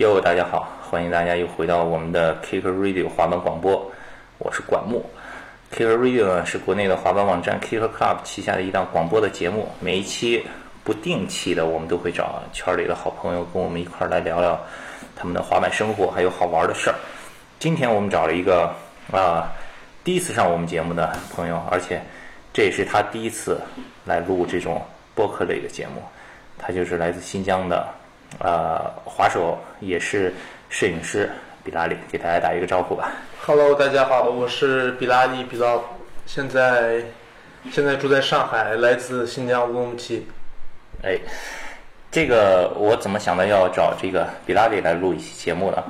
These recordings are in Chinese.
哟，大家好，欢迎大家又回到我们的 Kicker Radio 滑板广播，我是管木。Kicker Radio 呢是国内的滑板网站 Kicker Club 旗下的一档广播的节目，每一期不定期的，我们都会找圈里的好朋友跟我们一块儿来聊聊他们的滑板生活，还有好玩的事儿。今天我们找了一个啊、第一次上我们节目的朋友，而且这也是他第一次来录这种播客类的节目。他就是来自新疆的呃滑手，也是摄影师比拉里，给大家打一个招呼吧。Hello，大家好，我是比拉里比拉，现在现在住在上海，来自新疆乌鲁木齐。哎，这个我怎么想到要找这个比拉里来录一期节目呢？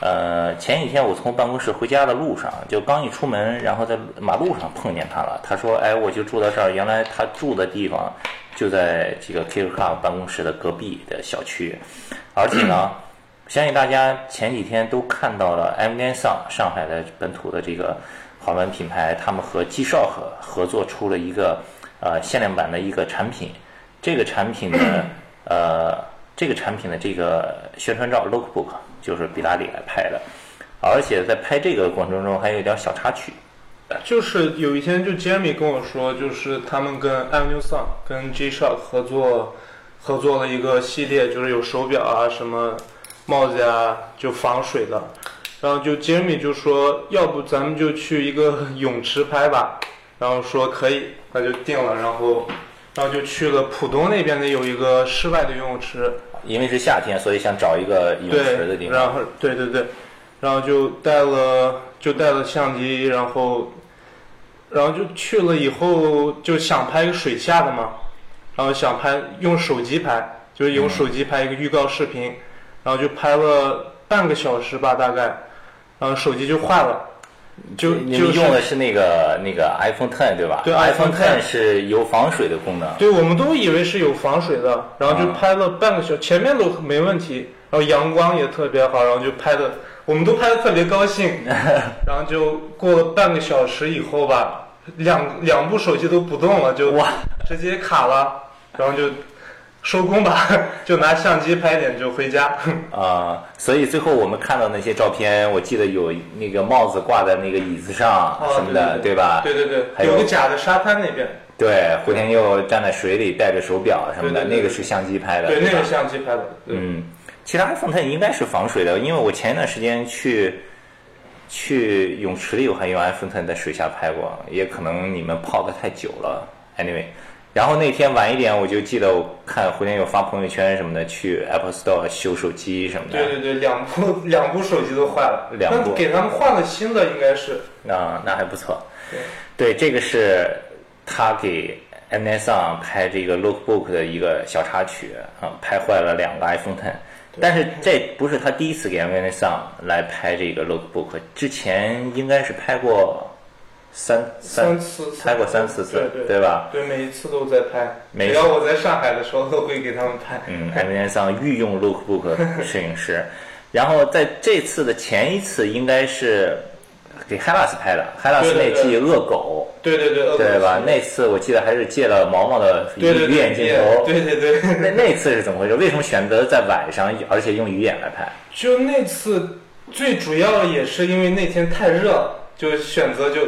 呃，前几天我从办公室回家的路上，就刚一出门，然后在马路上碰见他了。他说：“哎，我就住到这儿，原来他住的地方就在这个 KU club 办公室的隔壁的小区，而且呢，相信大家前几天都看到了 M 联上上海的本土的这个滑板品牌，他们和 G Shock 合作出了一个呃限量版的一个产品。这个产品的呃，这个产品的这个宣传照 lookbook 就是比拉里来拍的，而且在拍这个过程中还有一点小插曲。就是有一天，就 Jeremy 跟我说，就是他们跟 Avenue Sun 跟 G Shock 合作，合作了一个系列，就是有手表啊、什么帽子呀、就防水的。然后就 Jeremy 就说，要不咱们就去一个 泳池拍吧。然后说可以，那就定了。然后，然后就去了浦东那边的有一个室外的游泳池。因为是夏天，所以想找一个泳池的地，方。然后对对对，然后就带了就带了相机，然后然后就去了以后就想拍一个水下的嘛，然后想拍用手机拍，就是用手机拍一个预告视频，然后就拍了半个小时吧大概，然后手机就坏了，就你用的是那个那个 iPhone Ten 对吧？对 iPhone Ten 是有防水的功能。对，我们都以为是有防水的，然后就啊拍了半个小时，前面都没问题，然后阳光也特别好，然后就拍的，我们都拍的特别高兴，然后就过了半个小时以后吧，两两部手机都不动了，就哇，直接卡了，然后就收工吧，就拿相机拍点就回家。啊、所以最后我们看到那些照片，我记得有那个帽子挂在那个椅子上什么的，哦对吧？对对对，还有有个假的沙滩那边，对，胡天佑站在水里戴着手表什么的，那个是相机拍的。对那吧个相机拍的，嗯，其他 iPhone Ten 应该是防水的，因为我前一段时间去去泳池里，我还用 iPhone Ten 在水下拍过，也可能你们泡的太久了。Anyway，然后那天晚一点，我就记得我看胡天佑发朋友圈什么的，去 Apple Store 修手机什么的。对对对，两部两部手机都坏了，两部那给他们换了新的，应该是。啊，那还不错。对对，这个是他给 msn 拍这个 Lookbook 的一个小插曲啊，拍坏了两个 iPhone Ten。但是这不是他第一次给 msn 来拍这个 Lookbook，之前应该是拍过三三次拍过三四次，对对吧？对，每一次都在拍，每次只要我在上海的时候都会给他们拍。嗯，M S 上御用 Lookbook 摄影师，然后在这次的前一次应该是给 Hellas 拍的对那季恶狗。对对对，对吧？那次我记得还是借了毛毛的鱼眼镜头。对对对，那那次是怎么回事？为什么选择在晚上，而且用鱼眼来拍？就那次最主要也是因为那天太热了，就选择就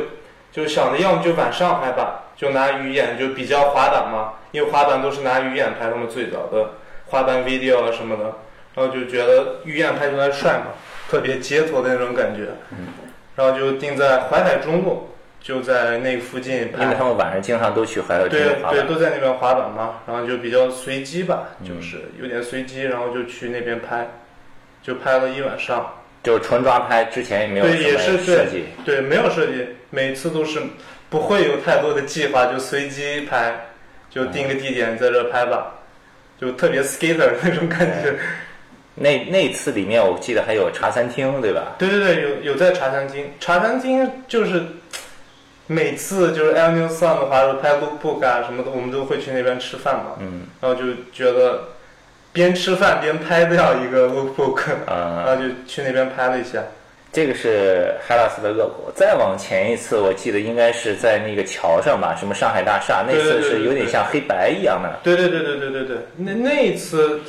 就想着要么就晚上拍吧，就拿鱼眼就比较滑板嘛，因为滑板都是拿鱼眼拍，他们最早的滑板 video 啊什么的，然后就觉得鱼眼拍出来帅嘛，特别街头的那种感觉，然后就定在淮海中路，就在那附近因为拍他。们晚上经常都去淮海中对对，路滑板。都在那边滑板嘛，然后就比较随机吧，嗯就是有点随机，然后就去那边拍，就拍了一晚上。就是纯抓拍，之前也没有对，也什么是设计。对，没有设计，每次都是不会有太多的计划，就随机拍，就定个地点在这拍吧，就特别 skater 那种感觉。那那次里面我记得还有茶餐厅，对吧？对对对，有有在茶餐厅，茶餐厅就是每次就是 a n n Sun 的话，拍 lookbook 啊什么的，我们都会去那边吃饭嘛，嗯然后就觉得边吃饭边拍掉一个 lookbook，然啊、后就去那边拍了一下。这个是 Hellas 的恶果。再往前一次，我记得应该是在那个桥上吧，什么上海大厦，那次是有点像黑白一样的。对对对对对对对，那那一次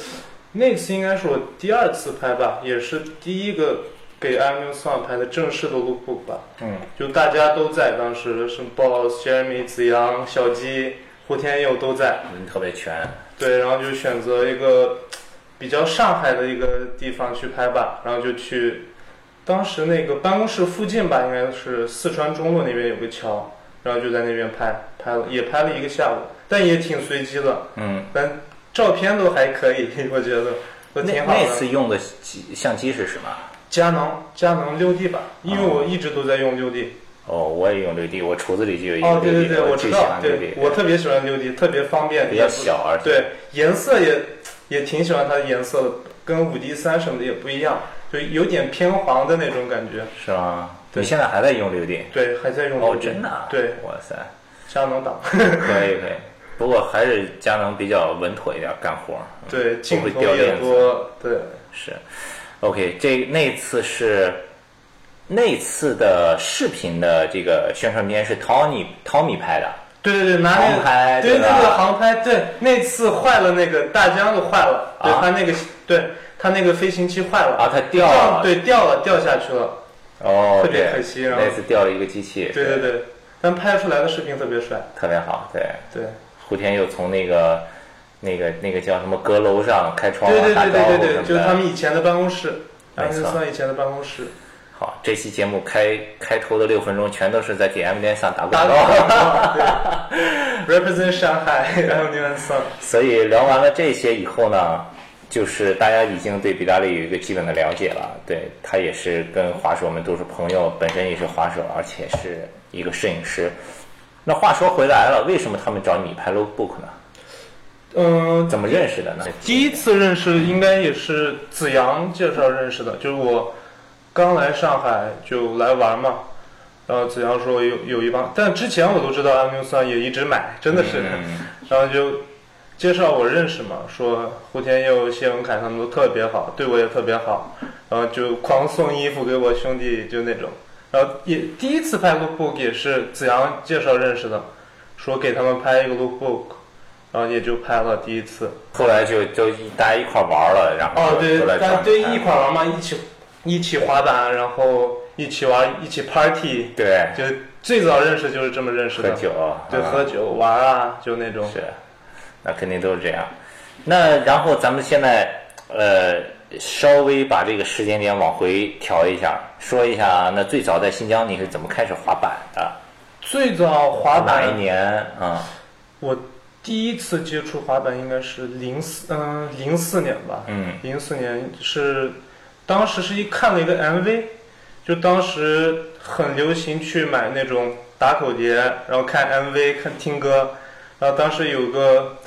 那次应该是我第二次拍吧，也是第一个给 Avenue Song 拍的正式的 lookbook 吧。嗯，就大家都在，当时什么 Boss、Jeremy、子阳、小鸡、胡天佑都在。人特别全。对，然后就选择一个比较上海的一个地方去拍吧，然后就去当时那个办公室附近吧，应该是四川中路那边有个桥，然后就在那边拍，拍了也拍了一个下午，但也挺随机的，嗯，但照片都还可以，我觉得都挺好的。那次用的机相机是什么？佳能佳能六 D 吧，因为我一直都在用六 D。哦，我也用六 D，我橱子里就有一个哦，对六 D，对对，我最喜知道，欢六 D 对。我特别喜欢六 D，特别方便，比较小，而且对，颜色也也挺喜欢它的颜色的，跟五 D 三什么的也不一样，就有点偏黄的那种感觉。是吗？对你现在还在用六 D？对，还在用哦，6D 真的啊？对，哇塞，佳能党，可以 可以。不过还是佳能比较稳妥一点，干活。嗯对，镜头也多，对，是，OK，这那次是那次的视频的这个宣传片是 Tony Tommy 拍的，对对对，拿那航拍，对对吧对对，航拍，对，那次坏了那个大疆就坏了，对啊它那个，对它那个飞行器坏了，啊，它掉了，对，掉了，掉下去了，哦，特别可惜然后。那次掉了一个机器，对对对，但拍出来的视频特别帅，特别好，对。对。胡天又从那个那个那个叫什么阁楼上开窗对对对对对。就是他们以前的办公室，安森桑以前的办公室。好，这期节目开开头的六分钟全都是在店上打打广告。represent 上海，然后 New and Sun，所以聊完了这些以后呢，就是大家已经对比达利有一个基本的了解了。对他也是跟滑手们都是朋友，本身也是滑手，而且是一个摄影师。那话说回来了，为什么他们找你拍 lookbook 呢？嗯，怎么认识的呢？第一次认识应该也是子阳介绍认识的，就是我刚来上海就来玩嘛，然后子阳说有有一帮，但之前我都知道 Avenue Sun 也一直买，真的是，嗯然后就介绍我认识嘛，说胡天佑、谢文凯他们都特别好，对我也特别好，然后就狂送衣服给我兄弟，就那种。然后也第一次拍 lookbook 也是子阳介绍认识的，说给他们拍一个 lookbook，然后也就拍了第一次。后来就就一大家一块玩了，然后哦，对大家对一块玩嘛，一起一起滑板，然后一起玩，一起 party，对就最早认识就是这么认识的。喝酒，对，啊喝酒玩啊，就那种。是，那肯定都是这样。那然后咱们现在呃稍微把这个时间点往回调一下，说一下那最早在新疆你是怎么开始滑板的？最早滑哪一，年啊？我第一次接触滑板应该是零四，嗯，零四年吧。嗯零四年是，当时是一看了一个 MV，就当时很流行去买那种打口碟，然后看 MV 看听歌，然后当时有个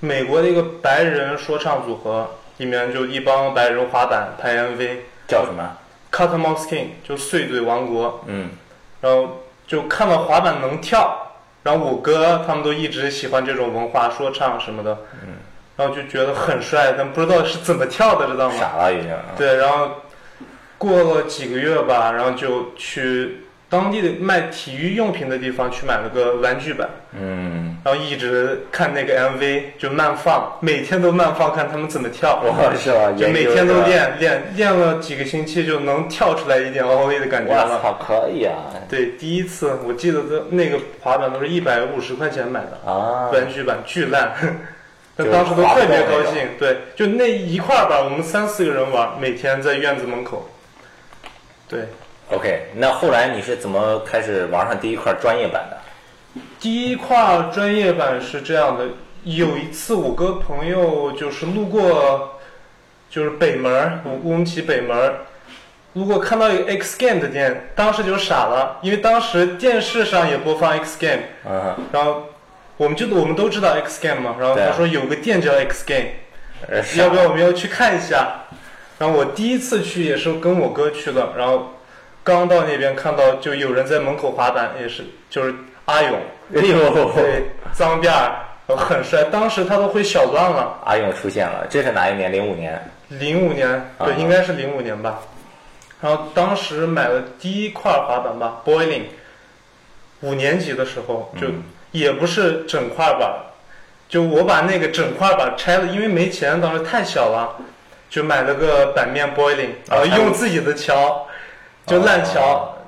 美国的一个白人说唱组合，里面就一帮白人滑板拍 MV，叫什么？Cut Mouse King 就碎嘴王国，嗯然后就看到滑板能跳，然后我哥他们都一直喜欢这种文化说唱什么的，嗯，然后就觉得很帅，但不知道是怎么跳的，知道吗？傻了已经。啊对，然后过了几个月吧，然后就去当地的卖体育用品的地方去买了个玩具板，嗯，然后一直看那个 MV 就慢放，每天都慢放看他们怎么跳，哇是吧？就每天都。练练练了几个星期就能跳出来一点 OV 的感觉了。我操，可以啊！对，第一次我记得都那个滑板都是一百五十块钱买的，啊，玩具板巨烂，但当时都特别高兴。对，就那一块儿吧，我们三四个人玩，每天在院子门口。对，OK，那后来你是怎么开始玩上第一块专业版的？第一块专业版是这样的，有一次我跟朋友就是路过，就是北门儿乌乌鲁木齐北门儿，路过看到一个 X Game 的店，当时就傻了，因为当时电视上也播放 X Game，嗯，然后我们就我们都知道 X Game 嘛，然后他说有个店叫 X Game，呃要不要我们要去看一下？然后我第一次去也是跟我哥去的，然后刚到那边看到就有人在门口滑板，也是就是阿勇，哎呦，对，脏辫儿，很帅，当时他都会小段了，阿勇出现了，这是哪一年？零五年。零五年，对，啊应该是零五年吧。然后当时买了第一块滑板吧，Boiling，五年级的时候就嗯也不是整块板，就我把那个整块板拆了，因为没钱，当时太小了，就买了个板面 boiling，然后啊用自己的桥，就烂哦桥，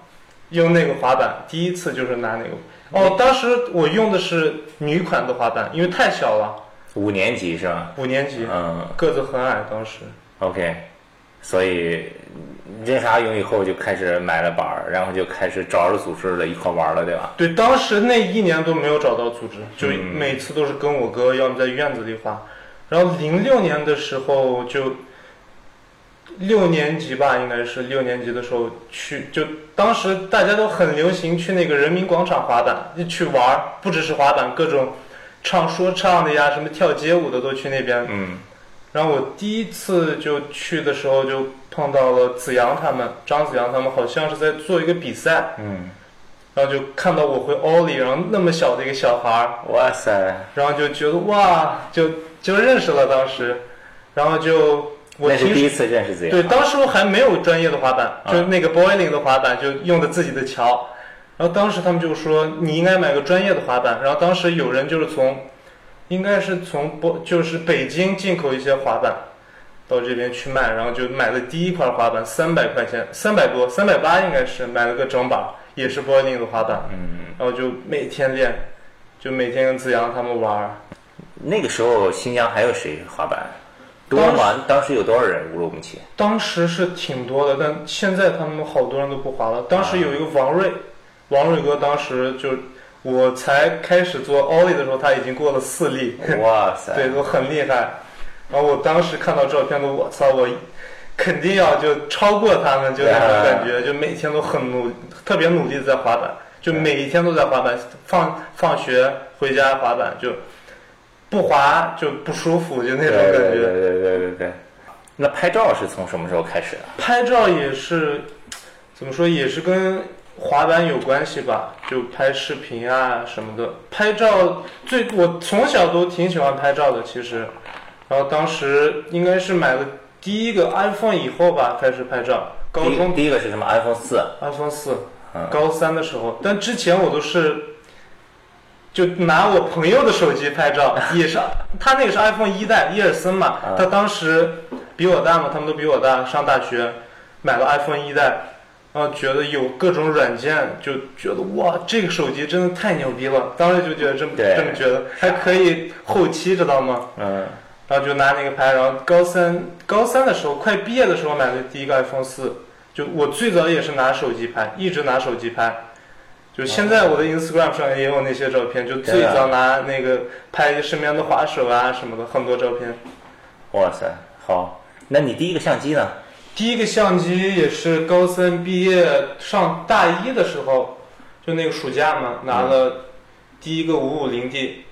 用那个滑板，第一次就是拿那个。哦，当时我用的是女款的滑板，因为太小了，五年级是吧？五年级，嗯个子很矮，当时。，OK，所以认识阿勇以后就开始买了板儿，然后就开始找着组织了，一块玩了，对吧？对，当时那一年都没有找到组织，就嗯每次都是跟我哥，要么在院子里滑。然后零六年的时候就六年级吧，应该是六年级的时候去，就当时大家都很流行去那个人民广场滑板，就去玩，不只是滑板，各种唱说唱的呀，什么跳街舞的都去那边。嗯然后我第一次就去的时候就碰到了子阳他们，张子阳他们好像是在做一个比赛。嗯，然后就看到我会 ollie，然后那么小的一个小孩儿，哇塞，然后就觉得哇，就就认识了当时，然后就我听那是第一次认识子阳。对，当时我还没有专业的滑板，啊就那个 boiling 的滑板，就用的自己的桥。然后当时他们就说你应该买个专业的滑板。然后当时有人就是从，应该是从波就是北京进口一些滑板，到这边去卖，然后就买了第一块滑板，三百块钱，三百多，三百八应该是买了个整把，也是 boiling 的滑板。嗯，然后就每天练，就每天跟子阳他们玩。那个时候新疆还有谁滑板？多吗？当时有多少人？乌鲁木齐？当时是挺多的，但现在他们好多人都不滑了。当时有一个王瑞，王瑞哥当时就我才开始做 ollie 的时候，他已经过了四例，哇塞！对，都很厉害。然后我当时看到照片都，我操，我肯定要就超过他们，就那种感觉，就每天都很努，特别努力的在滑板，就每一天都在滑板，放放学回家滑板，就不滑就不舒服，就那种感觉。对对对对对对。那拍照是从什么时候开始的？拍照也是怎么说，也是跟滑板有关系吧，就拍视频啊什么的。拍照最我从小都挺喜欢拍照的，其实。然后当时应该是买了第一个 iPhone 以后吧，开始拍照。高中第一个是什么？iPhone 四。iPhone 四嗯，高三的时候，但之前我都是就拿我朋友的手机拍照，也是他那个是 iPhone 一代，伊尔森嘛啊，他当时比我大嘛，他们都比我大，上大学买了 iPhone 一代，然后觉得有各种软件，就觉得哇，这个手机真的太牛逼了，当时就觉得这么这么觉得，还可以后期知道吗？嗯然后就拿那个拍，然后高三高三的时候，快毕业的时候买的第一个 iPhone 四，就我最早也是拿手机拍，一直拿手机拍，就现在我的 Instagram 上也有那些照片，就最早拿那个拍身边的滑手啊什么的，很多照片。哇塞，好。那你第一个相机呢？第一个相机也是高三毕业上大一的时候，就那个暑假嘛，拿了第一个五五零 D。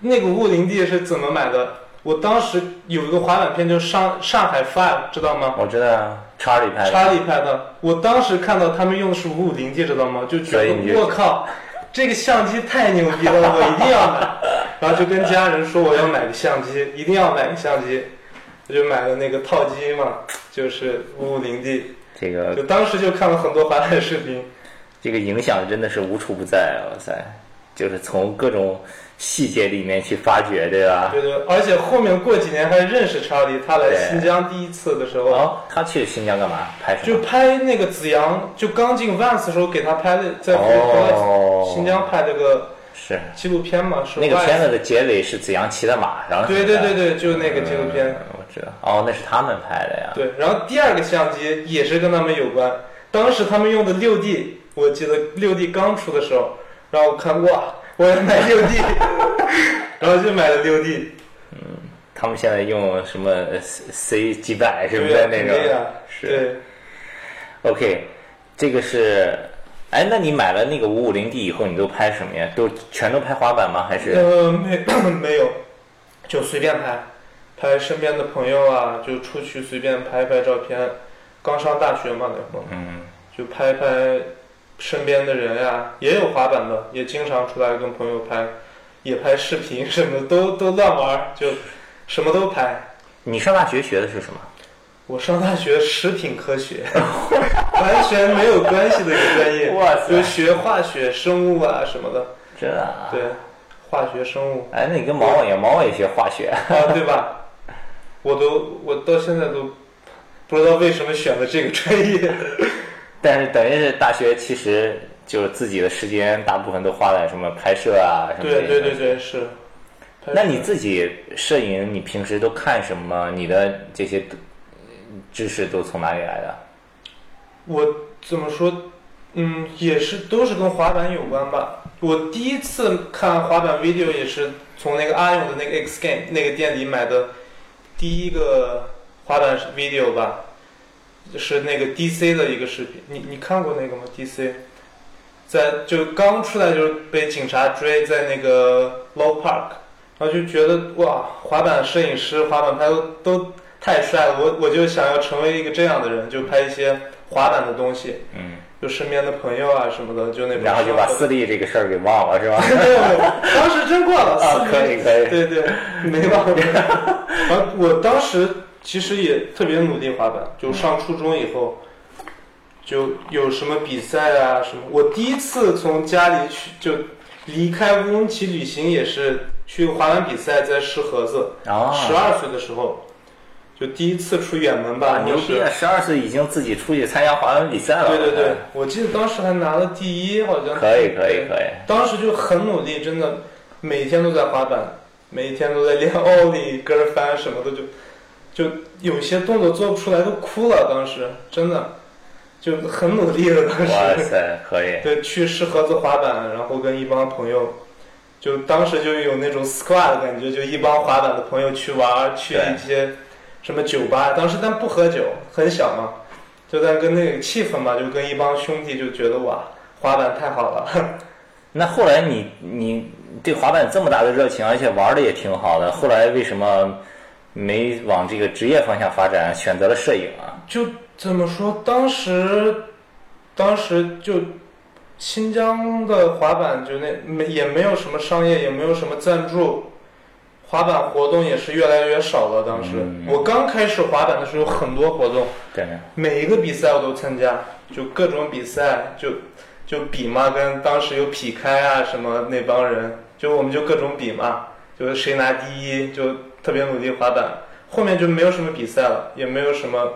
那个五五零 D 是怎么买的？我当时有一个滑板片，就是上上海 Five，知道吗？我知道啊，查理拍的。查理拍的。我当时看到他们用的是五五零 D，知道吗？就觉得我靠，这个相机太牛逼了，我一定要买。然后就跟家人说我要买个相机，一定要买个相机。我就买了那个套机嘛，就是五五零 D。这个就当时就看了很多滑板视频，这个影响真的是无处不在，哇塞！就是从各种细节里面去发掘，对吧？对对，而且后面过几年还认识查理，他来新疆第一次的时候，哦，他去新疆干嘛？拍什就？拍那个子阳，就刚进 Vans 的时候给他拍的，在新疆拍这个是纪录片嘛，是那个片子的结尾是子阳骑的马，然后对对对对，就是那个纪录嗯片。我哦，那是他们拍的呀。对，然后第二个相机也是跟他们有关，当时他们用的六 D，我记得六 D 刚出的时候，然后我看哇，我要买六 D，然后就买了六 D，嗯他们现在用什么 C 几百什么对呀，的那种？对呀种。，是。对。OK，这个是。哎，那你买了那个五五零 D 以后，你都拍什么呀？都全都拍滑板吗？还是？呃，没 没有，就随便拍，拍身边的朋友啊，就出去随便拍拍照片。刚上大学嘛那会儿，嗯，就拍拍身边的人呀、也有滑板的，也经常出来跟朋友拍，也拍视频什么的，都都乱玩，就什么都拍。你上大学学的是什么？我上大学食品科学，完全没有关系的一个专业，哇塞就学化学、生物啊什么的，真的啊？对，化学、生物哎，那你跟毛毛一样，毛毛也学化学。啊，对吧？我都我到现在都不知道为什么选了这个专业。但是等于是大学其实就是自己的时间大部分都花在什么拍摄啊什么对对对对是。那你自己摄影，你平时都看什么？你的这些呃知识都从哪里来的？我怎么说？嗯，也是都是跟滑板有关吧。我第一次看滑板 video 也是从那个阿勇的那个 X Game 那个店里买的第一个滑板 video 吧，是那个 DC 的一个视频。你你看过那个吗？DC 在就刚出来就被警察追在那个 Low Park，然后就觉得哇，滑板摄影师、滑板拍都都太帅了，我我就想要成为一个这样的人，就拍一些滑板的东西。嗯，就身边的朋友啊什么的，就那种。然后就把私立这个事儿给忘了，是吧？没有没有，当时真过了。啊，可以可以。对对，没忘。然 后我当时其实也特别努力滑板，就上初中以后，就有什么比赛啊什么。我第一次从家里去就离开乌鲁木齐旅行，也是去滑板比赛，在石河子。啊，十二岁的时候，就第一次出远门吧。牛逼啊！十二岁已经自己出去参加滑板比赛了。对对对，我记得当时还拿了第一，好像。可以可以可以。当时就很努力，真的，每天都在滑板，每天都在练奥利、跟翻什么的，就就有些动作做不出来都哭了。当时真的就很努力了。当时。哇塞，可以。对，去石河子滑板，然后跟一帮朋友，就当时就有那种 squad 的感觉，就一帮滑板的朋友去玩，去一些什么酒吧。当时但不喝酒，很小嘛，就在跟那个气氛嘛，就跟一帮兄弟就觉得哇，滑板太好了。那后来你你对滑板这么大的热情，而且玩的也挺好的，后来为什么没往这个职业方向发展，选择了摄影啊？就怎么说，当时当时就新疆的滑板就那没也没有什么商业，也没有什么赞助。滑板活动也是越来越少了。当时、嗯我刚开始滑板的时候，很多活动，对，每一个比赛我都参加，就各种比赛，就就比嘛，跟当时有劈开啊什么那帮人，就我们就各种比嘛，就是谁拿第一，就特别努力滑板。后面就没有什么比赛了，也没有什么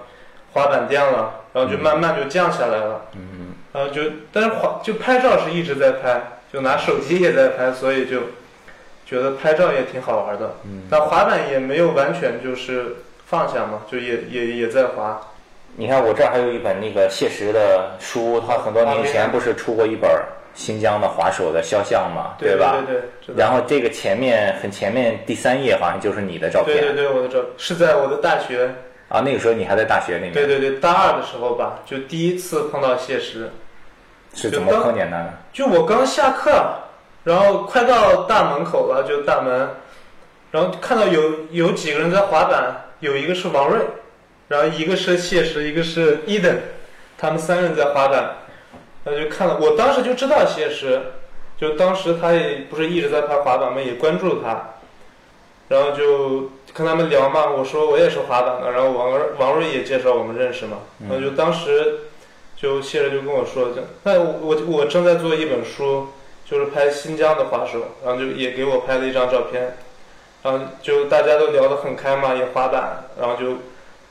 滑板店了，然后就慢慢就降下来了。嗯，然后就但是滑就拍照是一直在拍，就拿手机也在拍，所以就觉得拍照也挺好玩的。嗯，但滑板也没有完全就是放下嘛，就也也也在滑。你看我这儿还有一本那个谢石的书，他很多年前不是出过一本新疆的滑手的肖像嘛，对吧？对对对然后这个前面很前面第三页好像就是你的照片对对对，我的照是在我的大学，啊，那个时候你还在大学里面，对对对，大二的时候吧，就第一次碰到谢石。是怎么碰见他的？就我刚下课，然后快到大门口了，就大门，然后看到有有几个人在滑板，有一个是王瑞，然后一个是谢石，一个是伊登，他们三人在滑板，然后就看了，我当时就知道谢石，就当时他也不是一直在拍滑板嘛，也关注他，然后就跟他们聊嘛，我说我也是滑板的，然后王王瑞也介绍我们认识嘛，然后就当时就谢石就跟我说，就那我我我正在做一本书，就是拍新疆的滑手，然后就也给我拍了一张照片，然后就大家都聊得很开嘛，也滑板，然后就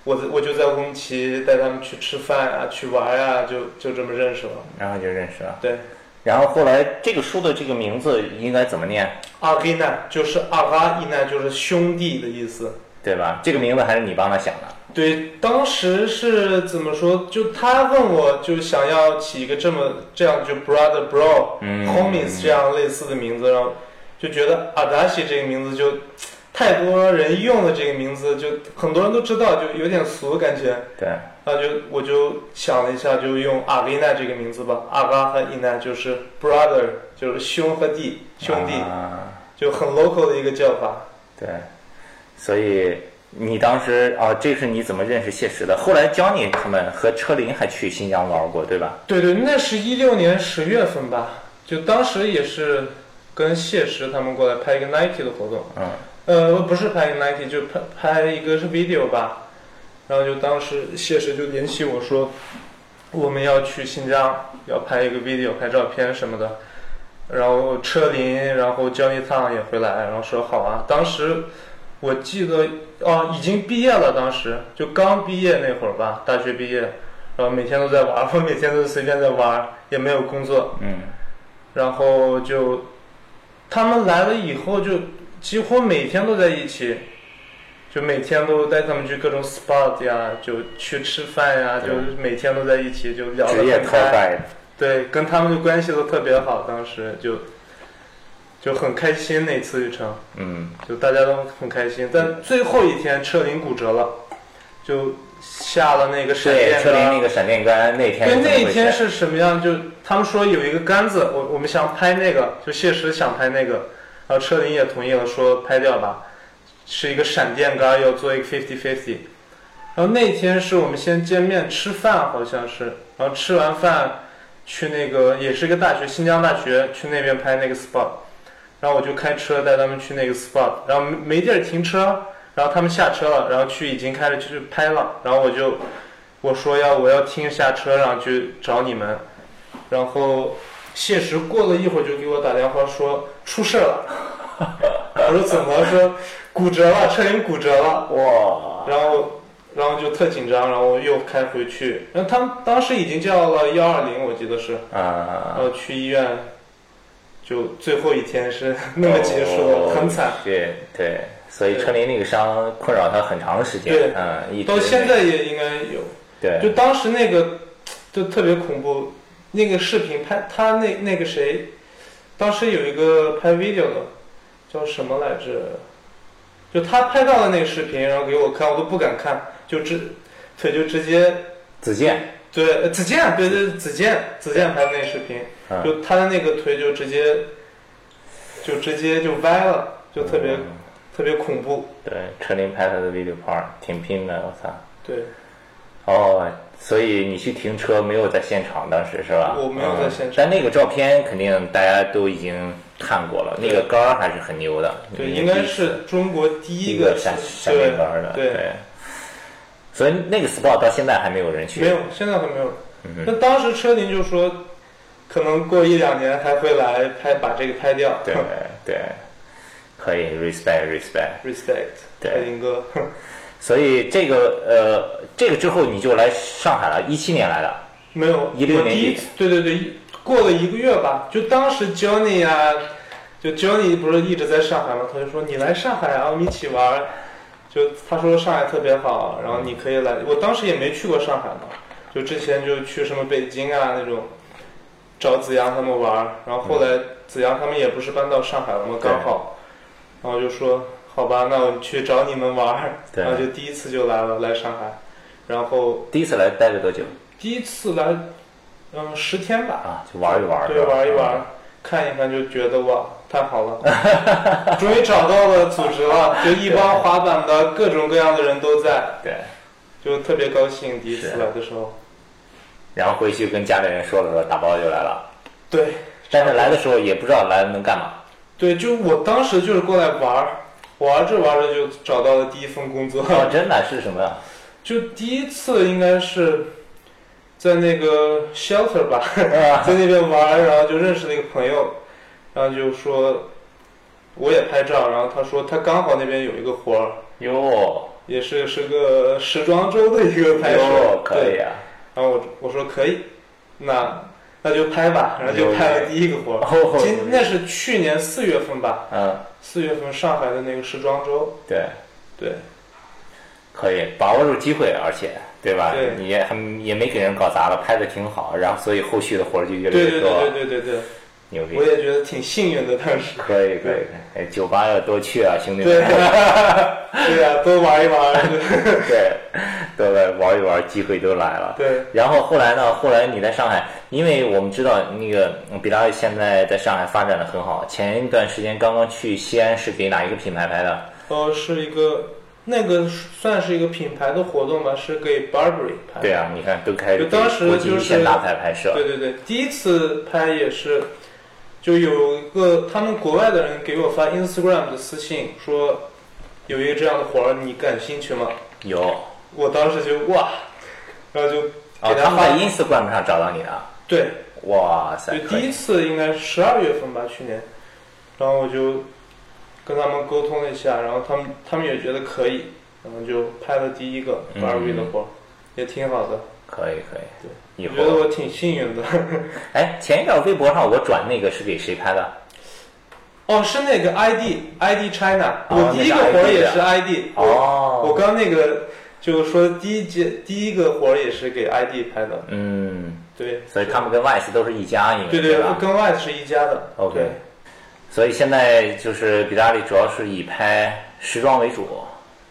我在我就在乌鲁木齐带他们去吃饭啊，去玩啊，就就这么认识了。然后就认识了。对，然后后来这个书的这个名字应该怎么念，阿黑奈就是阿嘎伊奈就是兄弟的意思。对吧？这个名字还是你帮他想的。对，当时是怎么说？就他问我，就想要起一个这么这样就 brother bro、嗯 homies 这样类似的名字，然后就觉得阿达西这个名字就太多人用了这个名字，就很多人都知道，就有点俗感觉。对，然后就我就想了一下，就用阿维娜这个名字吧。阿嘎和伊娜就是 brother，就是兄和弟，兄弟，啊，就很 local 的一个叫法。对，所以你当时啊，这是你怎么认识谢石的？后来教你他们和车林还去新疆玩过，对吧？对对，那是一六年十月份吧，就当时也是跟谢石他们过来拍一个 Nike 的活动，嗯，呃，不是拍一个 Nike，就拍拍一个是 video 吧，然后就当时谢石就联系我说，我们要去新疆，要拍一个 video，拍照片什么的，然后车林，然后焦一烫也回来，然后说好啊，当时我记得哦，已经毕业了，当时就刚毕业那会儿吧，大学毕业，然后每天都在玩，我每天都是随便在玩，也没有工作，嗯。然后就他们来了以后，就几乎每天都在一起，就每天都带他们去各种 spot 呀，就去吃饭呀，就对每天都在一起，就聊得职业很开。guide，对，跟他们的关系都特别好，当时就就很开心那次旅程。嗯就大家都很开心。但最后一天车林骨折了，就下了那个闪对，电车林那杆。个闪电杆那天对，那一天？是什么样？就他们说有一个杆子，我我们想拍那个，就谢石想拍那个，然后车林也同意了，说拍掉吧，是一个闪电杆，要做一个 fifty fifty。然后那天是我们先见面吃饭，好像是，然后吃完饭去那个也是一个大学，新疆大学，去那边拍那个 spot。然后我就开车带他们去那个 spot，然后没没地儿停车，然后他们下车了，然后去已经开始去拍了，然后我就我说要我要停下车，然后去找你们，然后谢石过了一会儿就给我打电话说出事了，我说怎么了？说？骨折了，车龄骨折了，哇，然后然后就特紧张，然后我又开回去，然后他们当时已经叫了幺二零，我记得是，啊。然啊，后去医院，就最后一天是那么结束的，哦很惨。对对，所以对车林那个伤困扰他很长时间对，嗯，一直到现在也应该有，对，就当时那个就特别恐怖，那个视频拍他那那个谁，当时有一个拍 video 的，叫什么来着？就他拍到了那个视频，然后给我看，我都不敢看，就直腿就直接子健，对呃子健，对对子健子健拍的那个视频，嗯就他的那个腿就直接就直接就歪了，就特别、嗯特别恐怖。对，车林拍他的 video part 挺拼的，我操。对，哦，所以你去停车没有在现场，当时是吧？我没有在现场嗯但那个照片肯定大家都已经看过了，那个杆儿还是很牛的。对，应该是中国第第一一个闪闪电杆儿的，对，所以那个 spot 到现在还没有人去。没有，现在还没有。嗯那当时车林就说，可能过一两年还会来拍，把这个拍掉。对 对，可以 respect respect。，respect，对车林哥。所以这个呃，这个之后你就来上海了，一七年来的。没有，一六年第一次，对对对，过了一个月吧，就当时 Johnny 啊、就 Johnny 不是一直在上海吗？他就说你来上海啊，我们一起玩儿。就他说上海特别好，然后你可以来。我当时也没去过上海嘛，就之前就去什么北京啊那种，找子阳他们玩儿。然后后来子阳他们也不是搬到上海了吗？刚好，然后就说好吧，那我去找你们玩儿。然后就第一次就来了，来上海，然后第一次来待了多久第一次来，嗯，十天吧，啊？就玩一玩，对，玩一玩，看一看，就觉得哇，太好了，终于找到了组织了，就一帮滑板的各种各样的人都在，对。就特别高兴。第一次来的时候，然后回去跟家里人说了说，打包就来了。对，但是来的时候也不知道来了能干嘛。对，就我当时就是过来玩儿，玩着玩着就找到了第一份工作，哦，真的是什么呀？就第一次应该是在那个 shelter 吧，在那边玩儿，然后就认识了一个朋友，然后就说我也拍照，然后他说他刚好那边有一个活儿，哟也是是个时装周的一个拍摄哟，，可以对，啊。然后我我说可以，那那就拍吧，然后就拍了第一个活儿。哦今那是去年四月份吧，嗯，四月份上海的那个时装周，对，对可以把握住机会，而且对吧？对你也还也没给人搞砸了，拍的挺好，然后所以后续的活儿就越来越多，对对对对对，牛逼我。也觉得挺幸运的，当时。可以可 以，哎，酒吧要多去啊，兄弟，们。对呀、多玩一玩。对？玩，机会都来了。对，然后后来呢？后来你在上海，因为我们知道那个嗯比拉现在在上海发展的很好。前一段时间刚刚去西安，是给哪一个品牌拍的？呃，是一个那个算是一个品牌的活动吧，是给 Burberry 拍。对啊，你看都开始当时就是大牌拍摄。对对对，第一次拍也是，就有一个他们国外的人给我发 Instagram 的私信说，有一个这样的活儿，你感兴趣吗？有我当时就哇，然后就哦，给。他们在 Instagram 上找到你的。对，哇塞就，第一次应该十二月份吧，去年，然后我就跟他们沟通了一下，然后他们他们也觉得可以，然后就拍了第一个嗯 Barbie 的活儿，也挺好的。可以可以，对，觉得我挺幸运的。哎，前一段微博上我转那个是给谁拍的？哦，是那个 ID ID China，、哦我第一个活也是 ID。哦我刚那个就是说第一节第一个活儿也是给 ID 拍的。嗯，对，所以他们跟 Vice 都是一家，因为对对吧？跟 Y 是一家的。OK 所以现在就是比大利主要是以拍时装为主，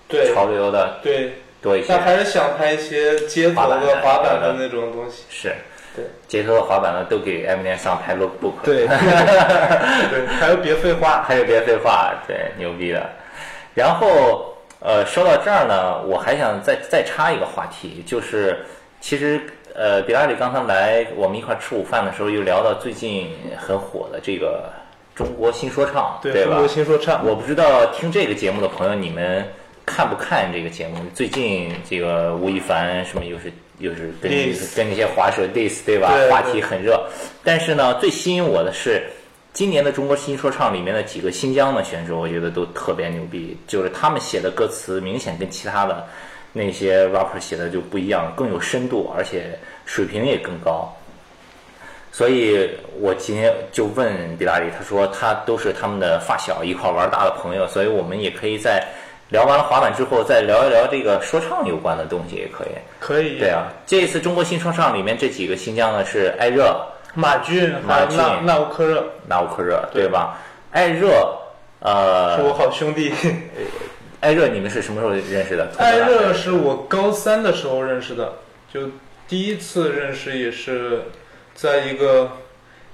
对潮流的对，多一些但。还是想拍一些街头的的滑板的那种东西。是，对，街头的滑板呢都给 M 连上拍 lookbook，对，对，还有别废话。还有别废话，对，牛逼的。然后呃，说到这儿呢，我还想再再插一个话题，就是其实呃，比拉里刚才来我们一块儿吃午饭的时候，又聊到最近很火的这个中国新说唱，对吧中国？新说唱，我不知道听这个节目的朋友，你们看不看这个节目？最近这个吴亦凡什么又是又是跟跟那些滑手 diss 对吧？对话题很热。但是呢，最吸引我的是今年的中国新说唱里面的几个新疆的选手，我觉得都特别牛逼，就是他们写的歌词明显跟其他的那些 rapper 写的就不一样，更有深度，而且水平也更高。所以我今天就问比拉里，他说他都是他们的发小一块玩大的朋友，所以我们也可以在聊完了滑板之后，再聊一聊这个说唱有关的东西，也可以。可以。对啊，这一次中国新说唱里面这几个新疆的是艾热、马俊还马俊有纳纳乌克热纳乌克热，对对吧？艾热，呃是我呃，好兄弟。艾热你们是什么时候认识的？艾热是我高三的时候认识的，就第一次认识也是在一个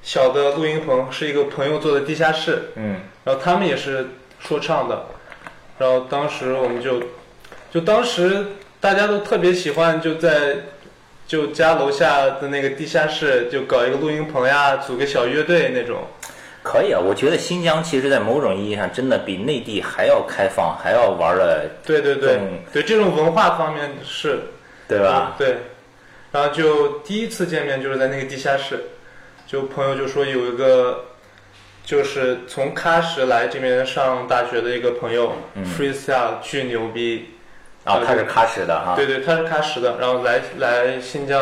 小的录音棚，是一个朋友做的地下室，嗯然后他们也是说唱的，然后当时我们就就当时大家都特别喜欢就在就家楼下的那个地下室就搞一个录音棚呀，组个小乐队那种。可以啊，我觉得新疆其实在某种意义上真的比内地还要开放，还要玩的，对对对。嗯对，这种文化方面是。对吧？对，然后就第一次见面就是在那个地下室，就朋友就说有一个，就是从喀什来这边上大学的一个朋友、f r e e s t y l e 巨牛逼，然后他是喀什的哈，对对，他是喀什的，然后来来新疆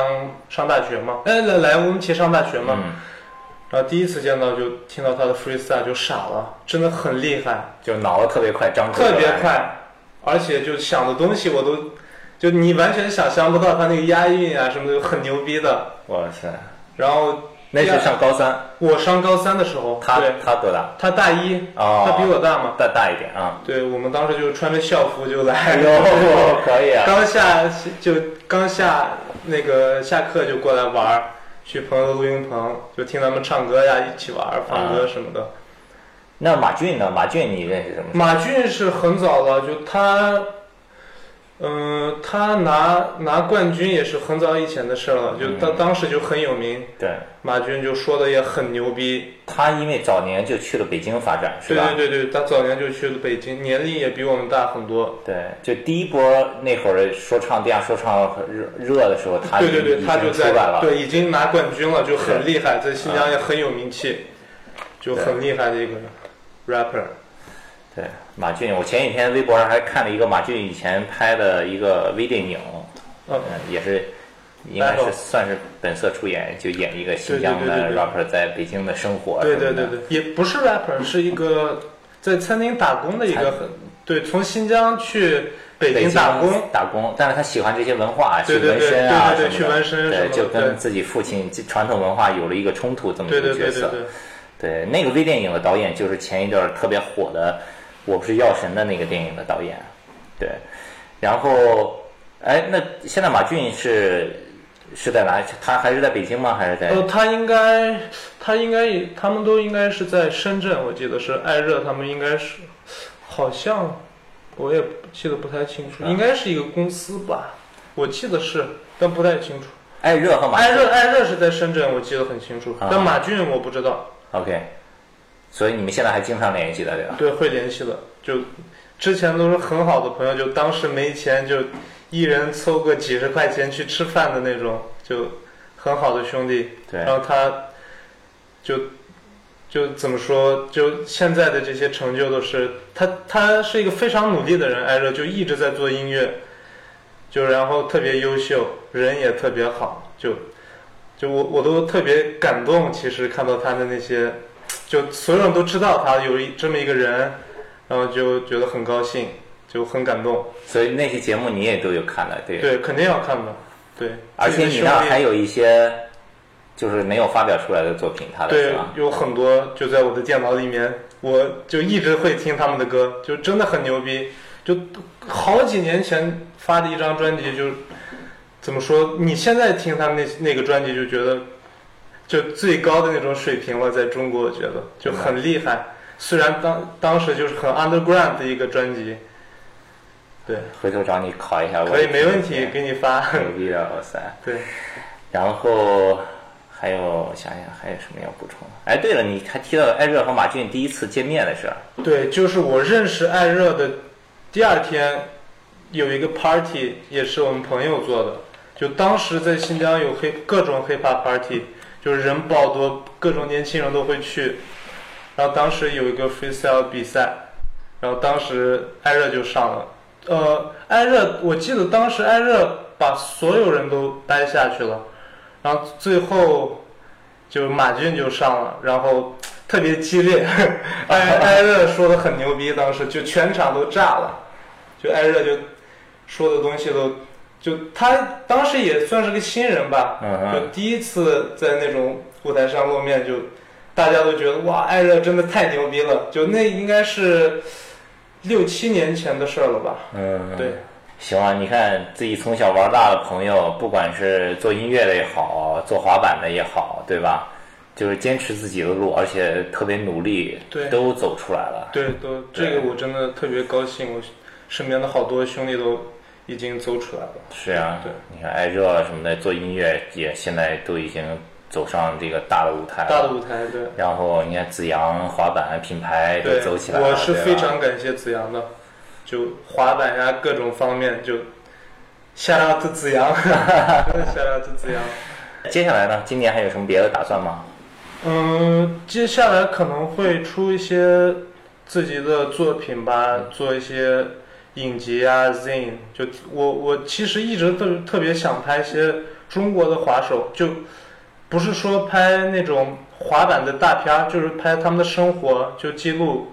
上大学嘛，哎来来乌鲁木齐上大学嘛，嗯，然后第一次见到就听到他的 freestyle 就傻了，真的很厉害，就脑子特别快，张口特别，快，而且就想的东西我都，就你完全想象不到他那个押韵啊什么的，很牛逼的。哇塞，然后那是上高三，我上高三的时候，他对，他多大？他大一，哦，他比我大嘛。大大一点啊。对，我们当时就穿着校服就来，哎呦，可以啊！刚下就刚下那个下课就过来玩儿，去朋友的录音棚就听他们唱歌呀，一起玩儿放歌什么的。那马俊呢？马俊你认识什么？马俊是很早了，就他，嗯、他拿拿冠军也是很早以前的事儿了，就当当时就很有名。对，马军就说的也很牛逼，他因为早年就去了北京发展，是对吧？对对对，他早年就去了北京，年龄也比我们大很多。对，就第一波那会儿说唱、地下说唱很热热的时候，他对对对，他就在。对已经拿冠军了，就很厉害，在新疆也很有名气，就很厉害的一个 rapper。对，马俊，我前几天微博上还看了一个马俊以前拍的一个微电影，嗯嗯，也是应该是算是本色出演，就演一个新疆的 rapper 在北京的生活。对对对。对，也不是 rapper，是一个在餐厅打工的一个很对，从新疆去北京打工。打工，但是他喜欢这些文化，去纹身啊什么的去纹身对，就跟自己父亲传统文化有了一个冲突，这么一个角色。对那个微电影的导演就是前一段特别火的《我不是药神》的那个电影的导演，对。然后，哎，那现在马俊是是在哪里？他还是在北京吗？还是在？呃，他应该，他应该也，他们都应该是在深圳，我记得是艾热，他们应该是，好像我也记得不太清楚，啊应该是一个公司吧，我记得是，但不太清楚。艾热和马艾热艾热是在深圳，我记得很清楚，啊但马俊我不知道。OK，所以你们现在还经常联系的对吧？对，会联系的，就之前都是很好的朋友，就当时没钱就一人凑个几十块钱去吃饭的那种，就很好的兄弟。对然后他就就怎么说，就现在的这些成就都是他，他是一个非常努力的人，艾热就一直在做音乐，就然后特别优秀，人也特别好，就就我我都特别感动，其实看到他的那些，就所有人都知道他有一这么一个人，然后就觉得很高兴，就很感动。所以那些节目你也都有看了，对。对，肯定要看的。对，而且你那儿还有一些，就是没有发表出来的作品，他的是对吧？，有很多就在我的电脑里面，我就一直会听他们的歌，就真的很牛逼。就好几年前发的一张专辑，就怎么说？你现在听他们那那个专辑，就觉得就最高的那种水平了，在中国我觉得就很厉害。虽然当当时就是很 underground 的一个专辑，对，回头找你考一下，可以没问题，给你发。牛逼的，哇塞！对，然后还有我想想还有什么要补充的？哎，对了，你还提到了艾热和马俊第一次见面的事儿，对，就是我认识艾热的第二天，有一个 party，也是我们朋友做的。就当时在新疆有黑各种 hip hop party，就是人爆多，各种年轻人都会去。然后当时有一个 freestyle 比赛，然后当时艾热就上了。呃，艾热，我记得当时艾热把所有人都掰下去了，然后最后就马俊就上了，然后特别激烈，艾 艾热说的很牛逼，当时就全场都炸了，就艾热就说的东西都，就他当时也算是个新人吧，嗯就第一次在那种舞台上露面，就大家都觉得哇，艾热真的太牛逼了，就那应该是六七年前的事儿了吧，嗯，对。行啊，你看自己从小玩大的朋友，不管是做音乐的也好，做滑板的也好，对吧？就是坚持自己的路，而且特别努力，对都走出来了。对，都这个我真的特别高兴，我身边的好多兄弟都已经走出来了。是啊，对，你看艾热什么的，做音乐也现在都已经走上这个大的舞台了。大的舞台，对然后你看子阳滑板品牌都，走起来了，我是非常感谢子阳的，就滑板呀各种方面就。shout out to 子阳，真 的 shout out to 子阳。接下来呢，今年还有什么别的打算吗？嗯，接下来可能会出一些自己的作品吧，做一些影集啊、zine。就我我其实一直特特别想拍一些中国的滑手，就不是说拍那种滑板的大片儿，就是拍他们的生活，就记录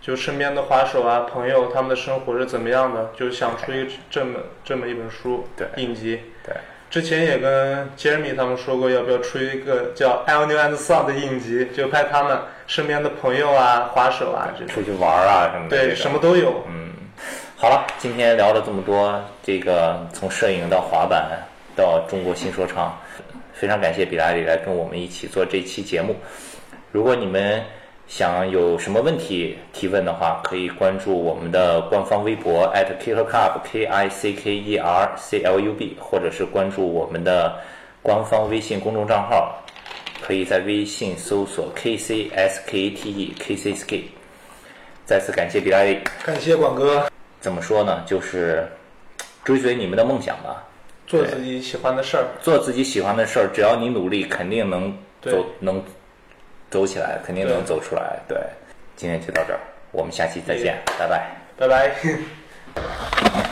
就身边的滑手啊、朋友他们的生活是怎么样的，就想出一这么这么一本书对影集。对，之前也跟 Jeremy 他们说过，要不要出一个叫《Al New and Song》的影集，就拍他们身边的朋友啊、滑手啊这种。出去玩啊什么的。对，什么都有。嗯，好了，今天聊了这么多，这个从摄影到滑板到中国新说唱，非常感谢比拉里来跟我们一起做这期节目。如果你们想有什么问题提问的话，可以关注我们的官方微博 @Kicker Club K I C K E R C L U B，或者是关注我们的官方微信公众账号，可以在微信搜索 K C S K T E K C S K。再次感谢比拉里。感谢广哥，怎么说呢？就是追随你们的梦想吧，做自己喜欢的事儿。做自己喜欢的事儿，只要你努力，肯定能走，能走起来，肯定能走出来。对，今天就到这儿，我们下期再见，拜拜。拜拜。